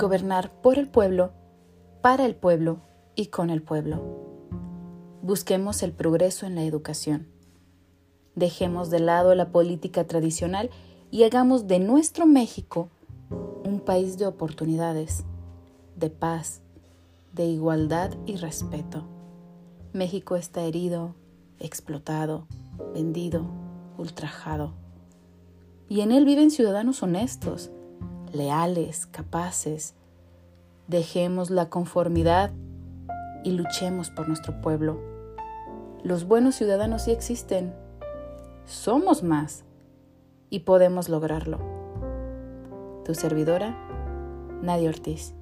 gobernar por el pueblo, para el pueblo y con el pueblo. Busquemos el progreso en la educación. Dejemos de lado la política tradicional y hagamos de nuestro México un país de oportunidades, de paz, de igualdad y respeto. México está herido, explotado, vendido, ultrajado. Y en él viven ciudadanos honestos, leales, capaces. Dejemos la conformidad y luchemos por nuestro pueblo. Los buenos ciudadanos sí existen. Somos más y podemos lograrlo. Tu servidora, Nadia Ortiz.